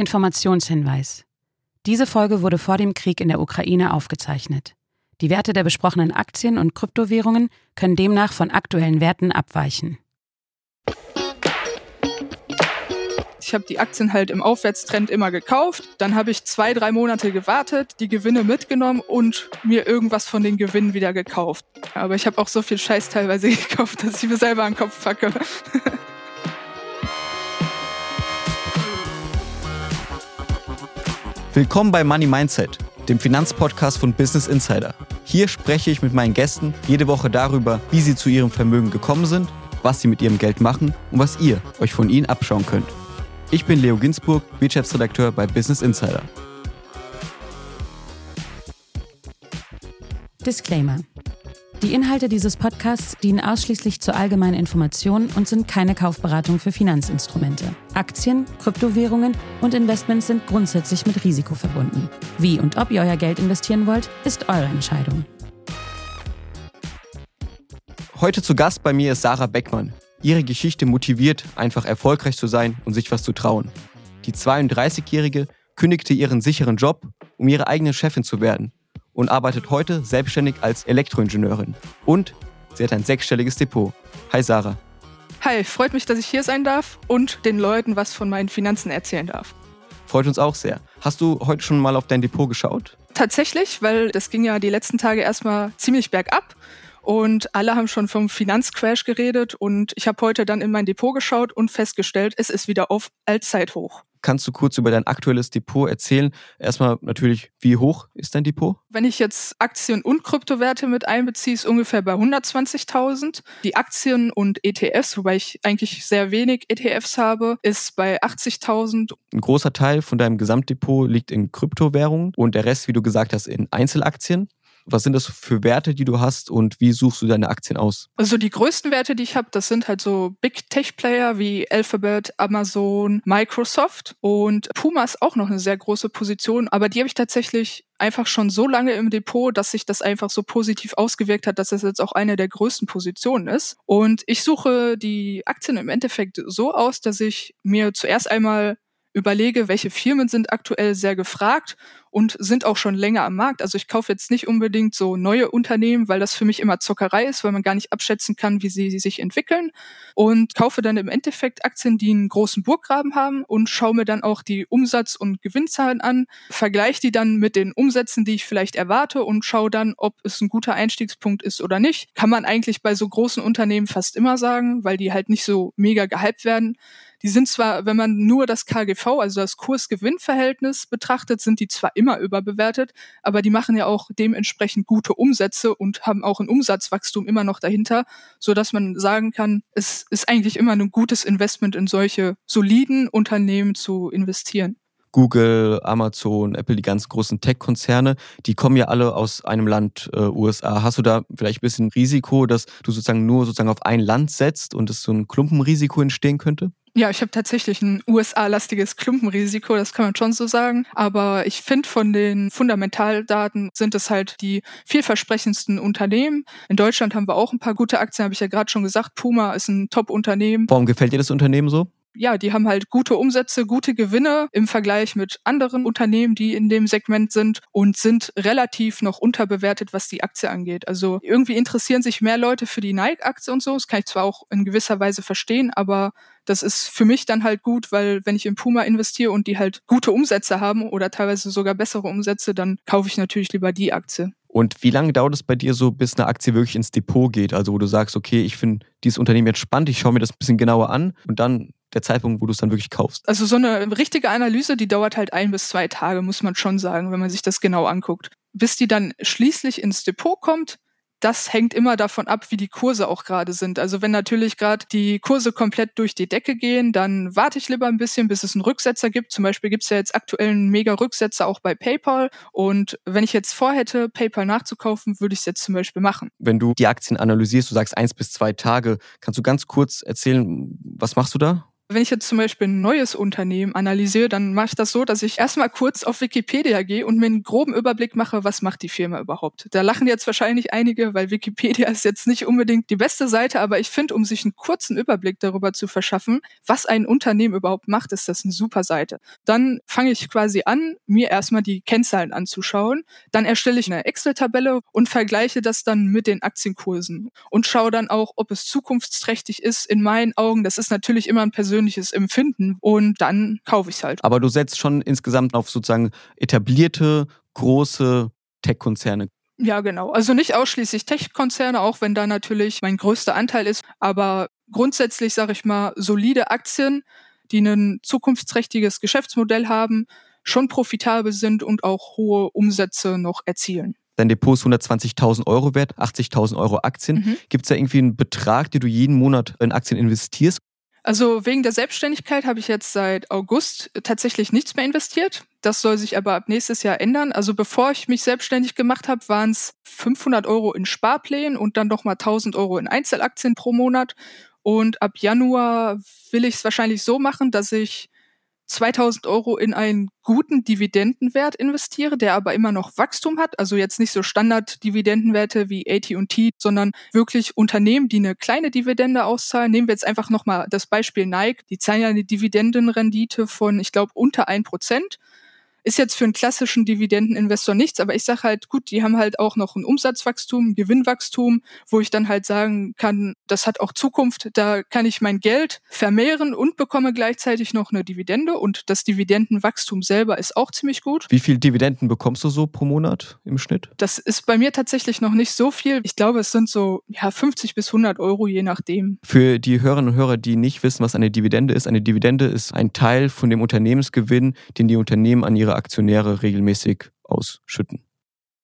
Informationshinweis. Diese Folge wurde vor dem Krieg in der Ukraine aufgezeichnet. Die Werte der besprochenen Aktien und Kryptowährungen können demnach von aktuellen Werten abweichen. Ich habe die Aktien halt im Aufwärtstrend immer gekauft. Dann habe ich zwei, drei Monate gewartet, die Gewinne mitgenommen und mir irgendwas von den Gewinnen wieder gekauft. Aber ich habe auch so viel Scheiß teilweise gekauft, dass ich mir selber an den Kopf packe. Willkommen bei Money Mindset, dem Finanzpodcast von Business Insider. Hier spreche ich mit meinen Gästen jede Woche darüber, wie sie zu ihrem Vermögen gekommen sind, was sie mit ihrem Geld machen und was ihr euch von ihnen abschauen könnt. Ich bin Leo Ginsburg, Wirtschaftsredakteur bei Business Insider. Disclaimer. Die Inhalte dieses Podcasts dienen ausschließlich zur allgemeinen Information und sind keine Kaufberatung für Finanzinstrumente. Aktien, Kryptowährungen und Investments sind grundsätzlich mit Risiko verbunden. Wie und ob ihr euer Geld investieren wollt, ist eure Entscheidung. Heute zu Gast bei mir ist Sarah Beckmann. Ihre Geschichte motiviert, einfach erfolgreich zu sein und sich was zu trauen. Die 32-Jährige kündigte ihren sicheren Job, um ihre eigene Chefin zu werden und arbeitet heute selbstständig als Elektroingenieurin. Und sie hat ein sechsstelliges Depot. Hi Sarah. Hi, freut mich, dass ich hier sein darf und den Leuten was von meinen Finanzen erzählen darf. Freut uns auch sehr. Hast du heute schon mal auf dein Depot geschaut? Tatsächlich, weil das ging ja die letzten Tage erstmal ziemlich bergab. Und alle haben schon vom Finanzcrash geredet und ich habe heute dann in mein Depot geschaut und festgestellt, es ist wieder auf Allzeithoch. Kannst du kurz über dein aktuelles Depot erzählen? Erstmal natürlich, wie hoch ist dein Depot? Wenn ich jetzt Aktien und Kryptowerte mit einbeziehe, ist ungefähr bei 120.000. Die Aktien und ETFs, wobei ich eigentlich sehr wenig ETFs habe, ist bei 80.000. Ein großer Teil von deinem Gesamtdepot liegt in Kryptowährungen und der Rest, wie du gesagt hast, in Einzelaktien. Was sind das für Werte, die du hast und wie suchst du deine Aktien aus? Also die größten Werte, die ich habe, das sind halt so Big Tech Player wie Alphabet, Amazon, Microsoft und Puma ist auch noch eine sehr große Position, aber die habe ich tatsächlich einfach schon so lange im Depot, dass sich das einfach so positiv ausgewirkt hat, dass das jetzt auch eine der größten Positionen ist. Und ich suche die Aktien im Endeffekt so aus, dass ich mir zuerst einmal überlege, welche Firmen sind aktuell sehr gefragt und sind auch schon länger am Markt. Also ich kaufe jetzt nicht unbedingt so neue Unternehmen, weil das für mich immer Zockerei ist, weil man gar nicht abschätzen kann, wie sie, sich entwickeln. Und kaufe dann im Endeffekt Aktien, die einen großen Burggraben haben und schaue mir dann auch die Umsatz- und Gewinnzahlen an, vergleiche die dann mit den Umsätzen, die ich vielleicht erwarte und schaue dann, ob es ein guter Einstiegspunkt ist oder nicht. Kann man eigentlich bei so großen Unternehmen fast immer sagen, weil die halt nicht so mega gehypt werden. Die sind zwar, wenn man nur das KGV, also das Kurs-Gewinn-Verhältnis betrachtet, sind die zwar immer überbewertet, aber die machen ja auch dementsprechend gute Umsätze und haben auch ein Umsatzwachstum immer noch dahinter, so dass man sagen kann, es ist eigentlich immer ein gutes Investment in solche soliden Unternehmen zu investieren. Google, Amazon, Apple, die ganz großen Tech-Konzerne, die kommen ja alle aus einem Land äh, USA. Hast du da vielleicht ein bisschen Risiko, dass du sozusagen nur sozusagen auf ein Land setzt und es so ein Klumpenrisiko entstehen könnte? Ja, ich habe tatsächlich ein USA-lastiges Klumpenrisiko, das kann man schon so sagen. Aber ich finde, von den Fundamentaldaten sind es halt die vielversprechendsten Unternehmen. In Deutschland haben wir auch ein paar gute Aktien, habe ich ja gerade schon gesagt. Puma ist ein Top-Unternehmen. Warum gefällt dir das Unternehmen so? ja, die haben halt gute Umsätze, gute Gewinne im Vergleich mit anderen Unternehmen, die in dem Segment sind und sind relativ noch unterbewertet, was die Aktie angeht. Also irgendwie interessieren sich mehr Leute für die Nike-Aktie und so. Das kann ich zwar auch in gewisser Weise verstehen, aber das ist für mich dann halt gut, weil wenn ich in Puma investiere und die halt gute Umsätze haben oder teilweise sogar bessere Umsätze, dann kaufe ich natürlich lieber die Aktie. Und wie lange dauert es bei dir so, bis eine Aktie wirklich ins Depot geht? Also wo du sagst, okay, ich finde dieses Unternehmen jetzt spannend, ich schaue mir das ein bisschen genauer an und dann der Zeitpunkt, wo du es dann wirklich kaufst? Also so eine richtige Analyse, die dauert halt ein bis zwei Tage, muss man schon sagen, wenn man sich das genau anguckt. Bis die dann schließlich ins Depot kommt, das hängt immer davon ab, wie die Kurse auch gerade sind. Also wenn natürlich gerade die Kurse komplett durch die Decke gehen, dann warte ich lieber ein bisschen, bis es einen Rücksetzer gibt. Zum Beispiel gibt es ja jetzt aktuell einen Mega-Rücksetzer auch bei PayPal. Und wenn ich jetzt vorhätte, PayPal nachzukaufen, würde ich es jetzt zum Beispiel machen. Wenn du die Aktien analysierst, du sagst eins bis zwei Tage, kannst du ganz kurz erzählen, was machst du da? Wenn ich jetzt zum Beispiel ein neues Unternehmen analysiere, dann mache ich das so, dass ich erstmal kurz auf Wikipedia gehe und mir einen groben Überblick mache, was macht die Firma überhaupt. Da lachen jetzt wahrscheinlich einige, weil Wikipedia ist jetzt nicht unbedingt die beste Seite, aber ich finde, um sich einen kurzen Überblick darüber zu verschaffen, was ein Unternehmen überhaupt macht, ist das eine super Seite. Dann fange ich quasi an, mir erstmal die Kennzahlen anzuschauen. Dann erstelle ich eine Excel-Tabelle und vergleiche das dann mit den Aktienkursen und schaue dann auch, ob es zukunftsträchtig ist. In meinen Augen, das ist natürlich immer ein persönliches persönliches Empfinden und dann kaufe ich es halt. Aber du setzt schon insgesamt auf sozusagen etablierte, große Tech-Konzerne. Ja, genau. Also nicht ausschließlich Tech-Konzerne, auch wenn da natürlich mein größter Anteil ist, aber grundsätzlich sage ich mal solide Aktien, die ein zukunftsträchtiges Geschäftsmodell haben, schon profitabel sind und auch hohe Umsätze noch erzielen. Dein Depot ist 120.000 Euro wert, 80.000 Euro Aktien. Mhm. Gibt es da irgendwie einen Betrag, den du jeden Monat in Aktien investierst? Also wegen der Selbstständigkeit habe ich jetzt seit August tatsächlich nichts mehr investiert. Das soll sich aber ab nächstes Jahr ändern. Also bevor ich mich selbstständig gemacht habe, waren es 500 Euro in Sparplänen und dann nochmal 1000 Euro in Einzelaktien pro Monat. Und ab Januar will ich es wahrscheinlich so machen, dass ich 2000 Euro in einen guten Dividendenwert investiere, der aber immer noch Wachstum hat. Also jetzt nicht so Standard-Dividendenwerte wie AT&T, sondern wirklich Unternehmen, die eine kleine Dividende auszahlen. Nehmen wir jetzt einfach nochmal das Beispiel Nike. Die zahlen ja eine Dividendenrendite von, ich glaube, unter ein Prozent. Ist jetzt für einen klassischen Dividendeninvestor nichts, aber ich sage halt, gut, die haben halt auch noch ein Umsatzwachstum, ein Gewinnwachstum, wo ich dann halt sagen kann, das hat auch Zukunft, da kann ich mein Geld vermehren und bekomme gleichzeitig noch eine Dividende und das Dividendenwachstum selber ist auch ziemlich gut. Wie viel Dividenden bekommst du so pro Monat im Schnitt? Das ist bei mir tatsächlich noch nicht so viel. Ich glaube, es sind so ja, 50 bis 100 Euro, je nachdem. Für die Hörerinnen und Hörer, die nicht wissen, was eine Dividende ist, eine Dividende ist ein Teil von dem Unternehmensgewinn, den die Unternehmen an ihre ihre Aktionäre regelmäßig ausschütten.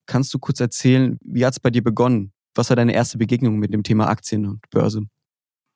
Kannst du kurz erzählen, wie hat es bei dir begonnen? Was war deine erste Begegnung mit dem Thema Aktien und Börse?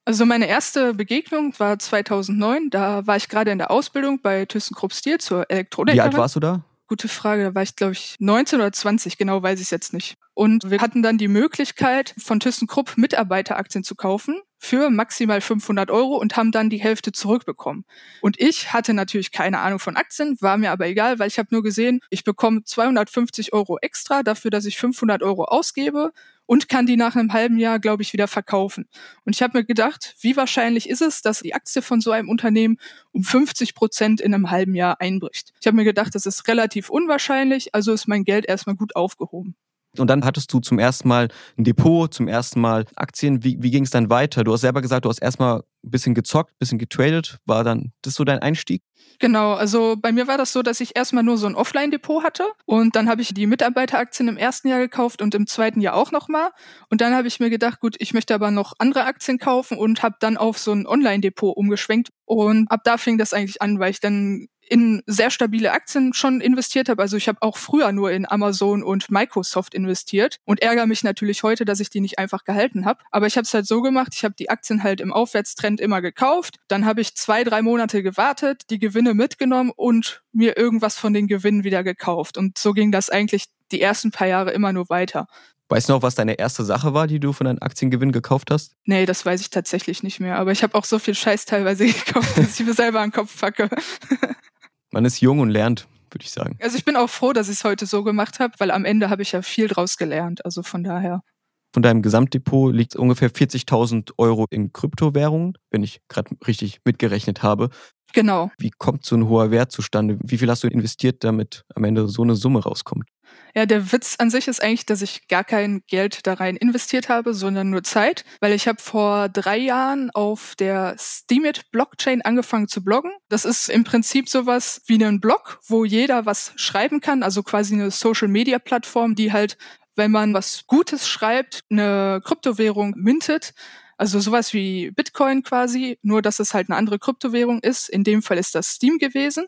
Also meine erste Begegnung war 2009. Da war ich gerade in der Ausbildung bei ThyssenKrupp Steel zur Elektronik. Wie alt warst du da? Gute Frage. Da war ich, glaube ich, 19 oder 20. Genau weiß ich es jetzt nicht. Und wir hatten dann die Möglichkeit, von ThyssenKrupp Mitarbeiteraktien zu kaufen für maximal 500 Euro und haben dann die Hälfte zurückbekommen. Und ich hatte natürlich keine Ahnung von Aktien, war mir aber egal, weil ich habe nur gesehen, ich bekomme 250 Euro extra dafür, dass ich 500 Euro ausgebe und kann die nach einem halben Jahr, glaube ich, wieder verkaufen. Und ich habe mir gedacht, wie wahrscheinlich ist es, dass die Aktie von so einem Unternehmen um 50 Prozent in einem halben Jahr einbricht? Ich habe mir gedacht, das ist relativ unwahrscheinlich, also ist mein Geld erstmal gut aufgehoben. Und dann hattest du zum ersten Mal ein Depot, zum ersten Mal Aktien. Wie, wie ging es dann weiter? Du hast selber gesagt, du hast erstmal ein bisschen gezockt, ein bisschen getradet. War dann das so dein Einstieg? Genau, also bei mir war das so, dass ich erstmal nur so ein Offline-Depot hatte und dann habe ich die Mitarbeiteraktien im ersten Jahr gekauft und im zweiten Jahr auch nochmal. Und dann habe ich mir gedacht, gut, ich möchte aber noch andere Aktien kaufen und habe dann auf so ein Online-Depot umgeschwenkt. Und ab da fing das eigentlich an, weil ich dann in sehr stabile Aktien schon investiert habe. Also ich habe auch früher nur in Amazon und Microsoft investiert und ärgere mich natürlich heute, dass ich die nicht einfach gehalten habe. Aber ich habe es halt so gemacht, ich habe die Aktien halt im Aufwärtstrend immer gekauft. Dann habe ich zwei, drei Monate gewartet, die Gewinne mitgenommen und mir irgendwas von den Gewinnen wieder gekauft. Und so ging das eigentlich die ersten paar Jahre immer nur weiter. Weißt du noch, was deine erste Sache war, die du von deinem Aktiengewinn gekauft hast? Nee, das weiß ich tatsächlich nicht mehr. Aber ich habe auch so viel Scheiß teilweise gekauft, dass ich mir selber an den Kopf packe. Man ist jung und lernt, würde ich sagen. Also ich bin auch froh, dass ich es heute so gemacht habe, weil am Ende habe ich ja viel draus gelernt. Also von daher. Von deinem Gesamtdepot liegt ungefähr 40.000 Euro in Kryptowährungen, wenn ich gerade richtig mitgerechnet habe. Genau. Wie kommt so ein hoher Wert zustande? Wie viel hast du investiert, damit am Ende so eine Summe rauskommt? Ja, der Witz an sich ist eigentlich, dass ich gar kein Geld da rein investiert habe, sondern nur Zeit, weil ich habe vor drei Jahren auf der Steemit Blockchain angefangen zu bloggen. Das ist im Prinzip sowas wie ein Blog, wo jeder was schreiben kann, also quasi eine Social Media Plattform, die halt, wenn man was Gutes schreibt, eine Kryptowährung mintet. Also sowas wie Bitcoin quasi, nur dass es halt eine andere Kryptowährung ist. In dem Fall ist das Steam gewesen.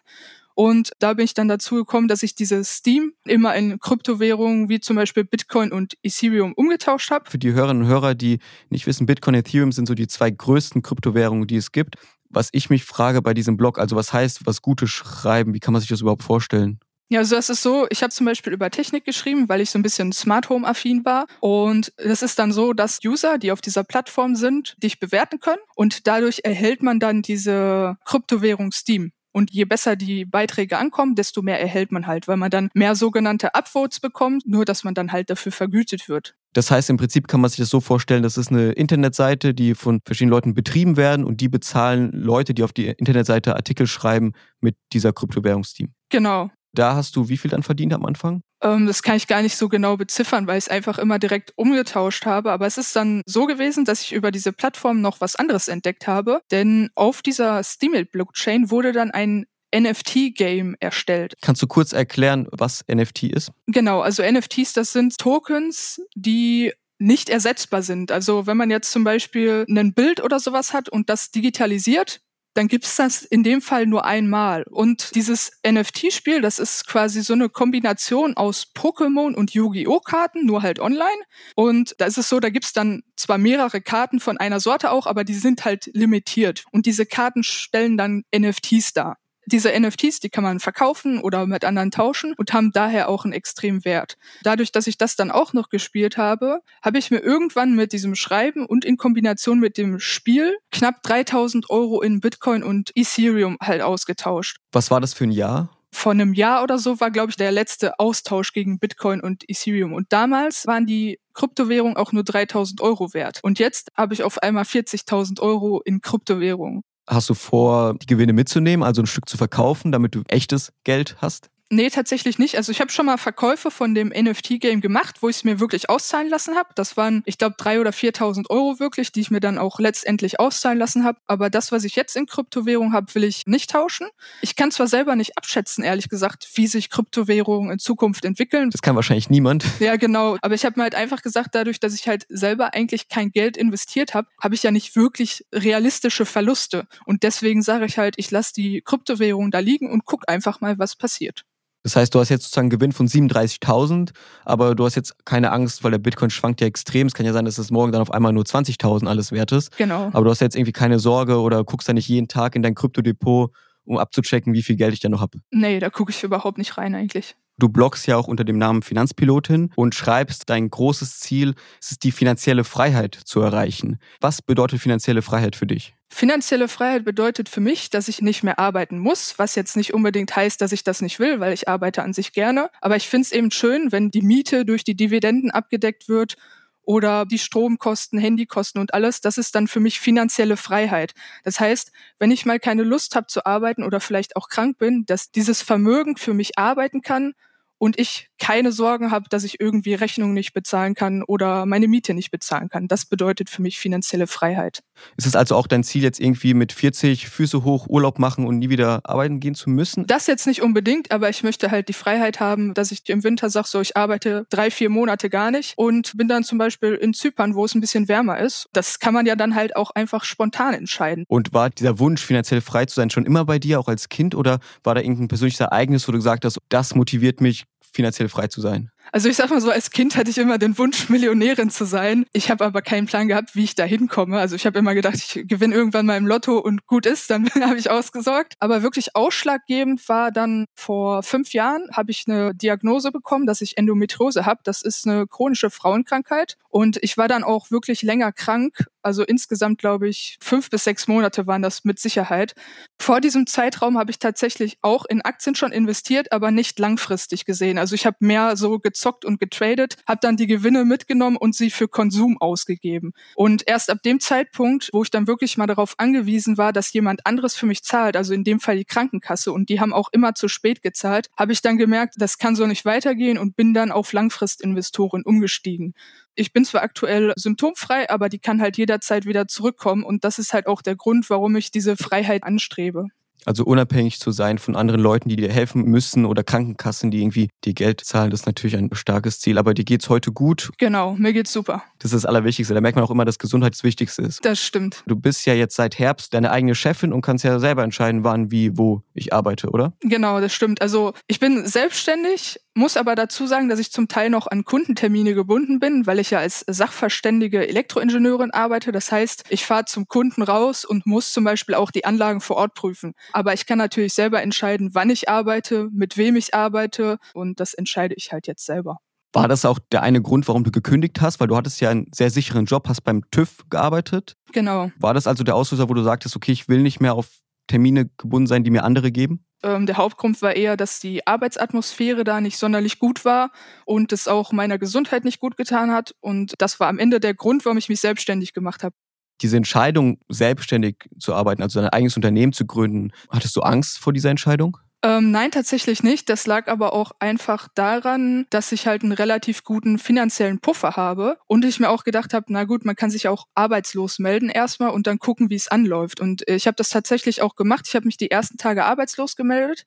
Und da bin ich dann dazu gekommen, dass ich diese Steam immer in Kryptowährungen wie zum Beispiel Bitcoin und Ethereum umgetauscht habe. Für die Hörerinnen und Hörer, die nicht wissen, Bitcoin und Ethereum sind so die zwei größten Kryptowährungen, die es gibt. Was ich mich frage bei diesem Blog, also was heißt, was Gutes schreiben, wie kann man sich das überhaupt vorstellen? Ja, also das ist so, ich habe zum Beispiel über Technik geschrieben, weil ich so ein bisschen Smart Home affin war. Und es ist dann so, dass User, die auf dieser Plattform sind, dich bewerten können. Und dadurch erhält man dann diese Kryptowährung Steam. Und je besser die Beiträge ankommen, desto mehr erhält man halt, weil man dann mehr sogenannte Upvotes bekommt, nur dass man dann halt dafür vergütet wird. Das heißt, im Prinzip kann man sich das so vorstellen, das ist eine Internetseite, die von verschiedenen Leuten betrieben werden und die bezahlen Leute, die auf die Internetseite Artikel schreiben mit dieser Kryptowährungsteam. Genau. Da hast du wie viel dann verdient am Anfang? Ähm, das kann ich gar nicht so genau beziffern, weil ich es einfach immer direkt umgetauscht habe. Aber es ist dann so gewesen, dass ich über diese Plattform noch was anderes entdeckt habe. Denn auf dieser Steemit-Blockchain wurde dann ein NFT-Game erstellt. Kannst du kurz erklären, was NFT ist? Genau, also NFTs, das sind Tokens, die nicht ersetzbar sind. Also wenn man jetzt zum Beispiel ein Bild oder sowas hat und das digitalisiert, dann gibt's das in dem Fall nur einmal. Und dieses NFT-Spiel, das ist quasi so eine Kombination aus Pokémon und Yu-Gi-Oh! Karten, nur halt online. Und da ist es so, da gibt's dann zwar mehrere Karten von einer Sorte auch, aber die sind halt limitiert. Und diese Karten stellen dann NFTs dar diese NFTs, die kann man verkaufen oder mit anderen tauschen und haben daher auch einen extremen Wert. Dadurch, dass ich das dann auch noch gespielt habe, habe ich mir irgendwann mit diesem Schreiben und in Kombination mit dem Spiel knapp 3000 Euro in Bitcoin und Ethereum halt ausgetauscht. Was war das für ein Jahr? vor einem Jahr oder so war, glaube ich, der letzte Austausch gegen Bitcoin und Ethereum. Und damals waren die Kryptowährungen auch nur 3000 Euro wert. Und jetzt habe ich auf einmal 40.000 Euro in Kryptowährungen. Hast du vor, die Gewinne mitzunehmen, also ein Stück zu verkaufen, damit du echtes Geld hast? Nee, tatsächlich nicht. Also ich habe schon mal Verkäufe von dem NFT-Game gemacht, wo ich es mir wirklich auszahlen lassen habe. Das waren, ich glaube, drei oder 4.000 Euro wirklich, die ich mir dann auch letztendlich auszahlen lassen habe. Aber das, was ich jetzt in Kryptowährung habe, will ich nicht tauschen. Ich kann zwar selber nicht abschätzen, ehrlich gesagt, wie sich Kryptowährungen in Zukunft entwickeln. Das kann wahrscheinlich niemand. Ja, genau. Aber ich habe mir halt einfach gesagt, dadurch, dass ich halt selber eigentlich kein Geld investiert habe, habe ich ja nicht wirklich realistische Verluste. Und deswegen sage ich halt, ich lasse die Kryptowährung da liegen und guck einfach mal, was passiert. Das heißt, du hast jetzt sozusagen einen Gewinn von 37.000, aber du hast jetzt keine Angst, weil der Bitcoin schwankt ja extrem. Es kann ja sein, dass es morgen dann auf einmal nur 20.000 alles wert ist. Genau. Aber du hast jetzt irgendwie keine Sorge oder guckst da nicht jeden Tag in dein Kryptodepot, um abzuchecken, wie viel Geld ich da noch habe. Nee, da gucke ich überhaupt nicht rein eigentlich. Du bloggst ja auch unter dem Namen Finanzpilotin und schreibst, dein großes Ziel ist die finanzielle Freiheit zu erreichen. Was bedeutet finanzielle Freiheit für dich? Finanzielle Freiheit bedeutet für mich, dass ich nicht mehr arbeiten muss, was jetzt nicht unbedingt heißt, dass ich das nicht will, weil ich arbeite an sich gerne. Aber ich finde es eben schön, wenn die Miete durch die Dividenden abgedeckt wird oder die Stromkosten, Handykosten und alles, das ist dann für mich finanzielle Freiheit. Das heißt, wenn ich mal keine Lust habe zu arbeiten oder vielleicht auch krank bin, dass dieses Vermögen für mich arbeiten kann und ich keine Sorgen habe, dass ich irgendwie Rechnungen nicht bezahlen kann oder meine Miete nicht bezahlen kann. Das bedeutet für mich finanzielle Freiheit. Ist es also auch dein Ziel, jetzt irgendwie mit 40 Füße hoch Urlaub machen und nie wieder arbeiten gehen zu müssen? Das jetzt nicht unbedingt, aber ich möchte halt die Freiheit haben, dass ich im Winter sage, so ich arbeite drei, vier Monate gar nicht und bin dann zum Beispiel in Zypern, wo es ein bisschen wärmer ist. Das kann man ja dann halt auch einfach spontan entscheiden. Und war dieser Wunsch, finanziell frei zu sein, schon immer bei dir, auch als Kind, oder war da irgendein persönliches Ereignis, wo du gesagt hast, das motiviert mich, finanziell frei zu sein? Also ich sag mal so, als Kind hatte ich immer den Wunsch, Millionärin zu sein. Ich habe aber keinen Plan gehabt, wie ich da hinkomme. Also ich habe immer gedacht, ich gewinne irgendwann mal im Lotto und gut ist, dann habe ich ausgesorgt. Aber wirklich ausschlaggebend war dann vor fünf Jahren, habe ich eine Diagnose bekommen, dass ich Endometriose habe. Das ist eine chronische Frauenkrankheit. Und ich war dann auch wirklich länger krank. Also insgesamt, glaube ich, fünf bis sechs Monate waren das mit Sicherheit. Vor diesem Zeitraum habe ich tatsächlich auch in Aktien schon investiert, aber nicht langfristig gesehen. Also ich habe mehr so gezockt und getradet, habe dann die Gewinne mitgenommen und sie für Konsum ausgegeben. Und erst ab dem Zeitpunkt, wo ich dann wirklich mal darauf angewiesen war, dass jemand anderes für mich zahlt, also in dem Fall die Krankenkasse, und die haben auch immer zu spät gezahlt, habe ich dann gemerkt, das kann so nicht weitergehen und bin dann auf Langfristinvestoren umgestiegen. Ich bin zwar aktuell symptomfrei, aber die kann halt jederzeit wieder zurückkommen und das ist halt auch der Grund, warum ich diese Freiheit anstrebe. Also unabhängig zu sein von anderen Leuten, die dir helfen müssen oder Krankenkassen, die irgendwie dir Geld zahlen, das ist natürlich ein starkes Ziel. Aber dir geht's heute gut. Genau, mir geht's super. Das ist das Allerwichtigste. Da merkt man auch immer, dass Gesundheit das Wichtigste ist. Das stimmt. Du bist ja jetzt seit Herbst deine eigene Chefin und kannst ja selber entscheiden, wann, wie, wo ich arbeite, oder? Genau, das stimmt. Also ich bin selbstständig, muss aber dazu sagen, dass ich zum Teil noch an Kundentermine gebunden bin, weil ich ja als sachverständige Elektroingenieurin arbeite. Das heißt, ich fahre zum Kunden raus und muss zum Beispiel auch die Anlagen vor Ort prüfen. Aber ich kann natürlich selber entscheiden, wann ich arbeite, mit wem ich arbeite und das entscheide ich halt jetzt selber. War das auch der eine Grund, warum du gekündigt hast? Weil du hattest ja einen sehr sicheren Job, hast beim TÜV gearbeitet. Genau. War das also der Auslöser, wo du sagtest, okay, ich will nicht mehr auf Termine gebunden sein, die mir andere geben? Ähm, der Hauptgrund war eher, dass die Arbeitsatmosphäre da nicht sonderlich gut war und es auch meiner Gesundheit nicht gut getan hat. Und das war am Ende der Grund, warum ich mich selbstständig gemacht habe. Diese Entscheidung, selbstständig zu arbeiten, also dein eigenes Unternehmen zu gründen, hattest du Angst vor dieser Entscheidung? Ähm, nein, tatsächlich nicht. Das lag aber auch einfach daran, dass ich halt einen relativ guten finanziellen Puffer habe und ich mir auch gedacht habe, na gut, man kann sich auch arbeitslos melden erstmal und dann gucken, wie es anläuft. Und ich habe das tatsächlich auch gemacht. Ich habe mich die ersten Tage arbeitslos gemeldet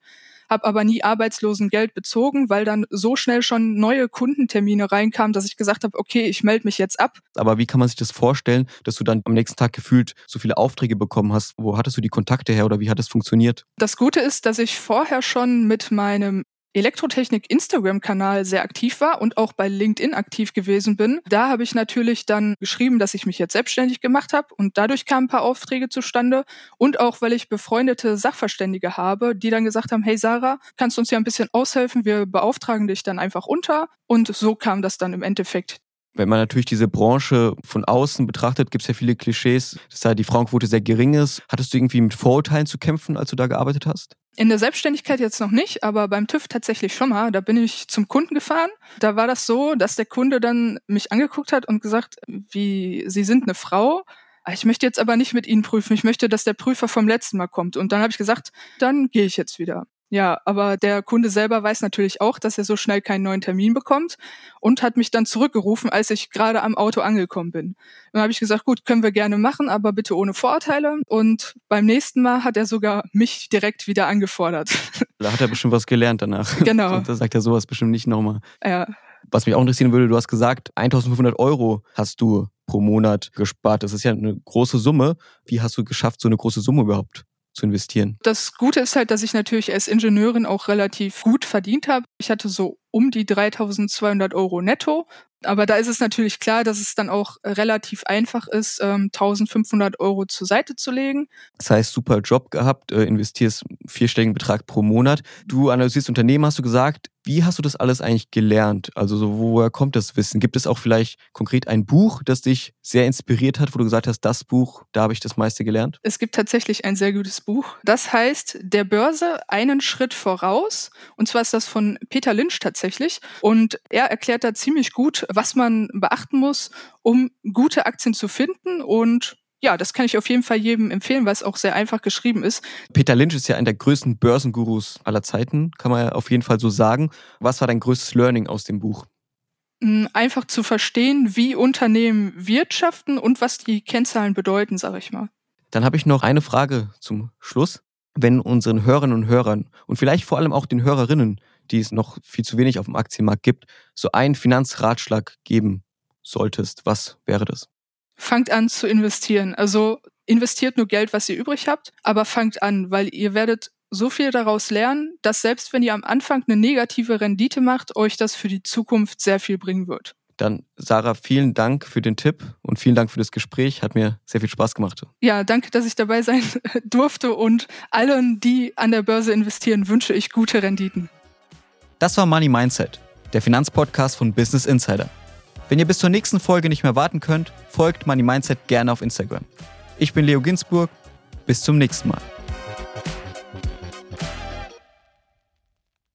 habe aber nie Arbeitslosengeld bezogen, weil dann so schnell schon neue Kundentermine reinkamen, dass ich gesagt habe, okay, ich melde mich jetzt ab. Aber wie kann man sich das vorstellen, dass du dann am nächsten Tag gefühlt so viele Aufträge bekommen hast? Wo hattest du die Kontakte her oder wie hat es funktioniert? Das Gute ist, dass ich vorher schon mit meinem Elektrotechnik Instagram-Kanal sehr aktiv war und auch bei LinkedIn aktiv gewesen bin. Da habe ich natürlich dann geschrieben, dass ich mich jetzt selbstständig gemacht habe und dadurch kamen ein paar Aufträge zustande und auch weil ich befreundete Sachverständige habe, die dann gesagt haben, hey Sarah, kannst du uns ja ein bisschen aushelfen, wir beauftragen dich dann einfach unter und so kam das dann im Endeffekt. Wenn man natürlich diese Branche von außen betrachtet, gibt es ja viele Klischees, dass da die Frauenquote sehr gering ist. Hattest du irgendwie mit Vorurteilen zu kämpfen, als du da gearbeitet hast? In der Selbstständigkeit jetzt noch nicht, aber beim TÜV tatsächlich schon mal. Da bin ich zum Kunden gefahren. Da war das so, dass der Kunde dann mich angeguckt hat und gesagt, wie, Sie sind eine Frau. Ich möchte jetzt aber nicht mit Ihnen prüfen. Ich möchte, dass der Prüfer vom letzten Mal kommt. Und dann habe ich gesagt, dann gehe ich jetzt wieder. Ja, aber der Kunde selber weiß natürlich auch, dass er so schnell keinen neuen Termin bekommt und hat mich dann zurückgerufen, als ich gerade am Auto angekommen bin. Dann habe ich gesagt, gut, können wir gerne machen, aber bitte ohne Vorurteile. Und beim nächsten Mal hat er sogar mich direkt wieder angefordert. Da hat er bestimmt was gelernt danach. Genau. da sagt er sowas bestimmt nicht nochmal. Ja. Was mich auch interessieren würde, du hast gesagt, 1500 Euro hast du pro Monat gespart. Das ist ja eine große Summe. Wie hast du geschafft, so eine große Summe überhaupt zu investieren. Das Gute ist halt, dass ich natürlich als Ingenieurin auch relativ gut verdient habe. Ich hatte so um die 3200 Euro netto. Aber da ist es natürlich klar, dass es dann auch relativ einfach ist, 1500 ähm, Euro zur Seite zu legen. Das heißt, super Job gehabt, äh, investierst vierstelligen Betrag pro Monat. Du analysierst Unternehmen, hast du gesagt. Wie hast du das alles eigentlich gelernt? Also so, woher kommt das Wissen? Gibt es auch vielleicht konkret ein Buch, das dich sehr inspiriert hat, wo du gesagt hast, das Buch, da habe ich das meiste gelernt? Es gibt tatsächlich ein sehr gutes Buch. Das heißt Der Börse einen Schritt voraus. Und zwar ist das von Peter Lynch tatsächlich. Und er erklärt da ziemlich gut, was man beachten muss, um gute Aktien zu finden und ja, das kann ich auf jeden Fall jedem empfehlen, weil es auch sehr einfach geschrieben ist. Peter Lynch ist ja einer der größten Börsengurus aller Zeiten, kann man ja auf jeden Fall so sagen. Was war dein größtes Learning aus dem Buch? Hm, einfach zu verstehen, wie Unternehmen wirtschaften und was die Kennzahlen bedeuten, sage ich mal. Dann habe ich noch eine Frage zum Schluss. Wenn unseren Hörerinnen und Hörern und vielleicht vor allem auch den Hörerinnen, die es noch viel zu wenig auf dem Aktienmarkt gibt, so einen Finanzratschlag geben solltest, was wäre das? Fangt an zu investieren. Also investiert nur Geld, was ihr übrig habt, aber fangt an, weil ihr werdet so viel daraus lernen, dass selbst wenn ihr am Anfang eine negative Rendite macht, euch das für die Zukunft sehr viel bringen wird. Dann, Sarah, vielen Dank für den Tipp und vielen Dank für das Gespräch. Hat mir sehr viel Spaß gemacht. Ja, danke, dass ich dabei sein durfte und allen, die an der Börse investieren, wünsche ich gute Renditen. Das war Money Mindset, der Finanzpodcast von Business Insider. Wenn ihr bis zur nächsten Folge nicht mehr warten könnt, folgt Money Mindset gerne auf Instagram. Ich bin Leo Ginsburg. Bis zum nächsten Mal.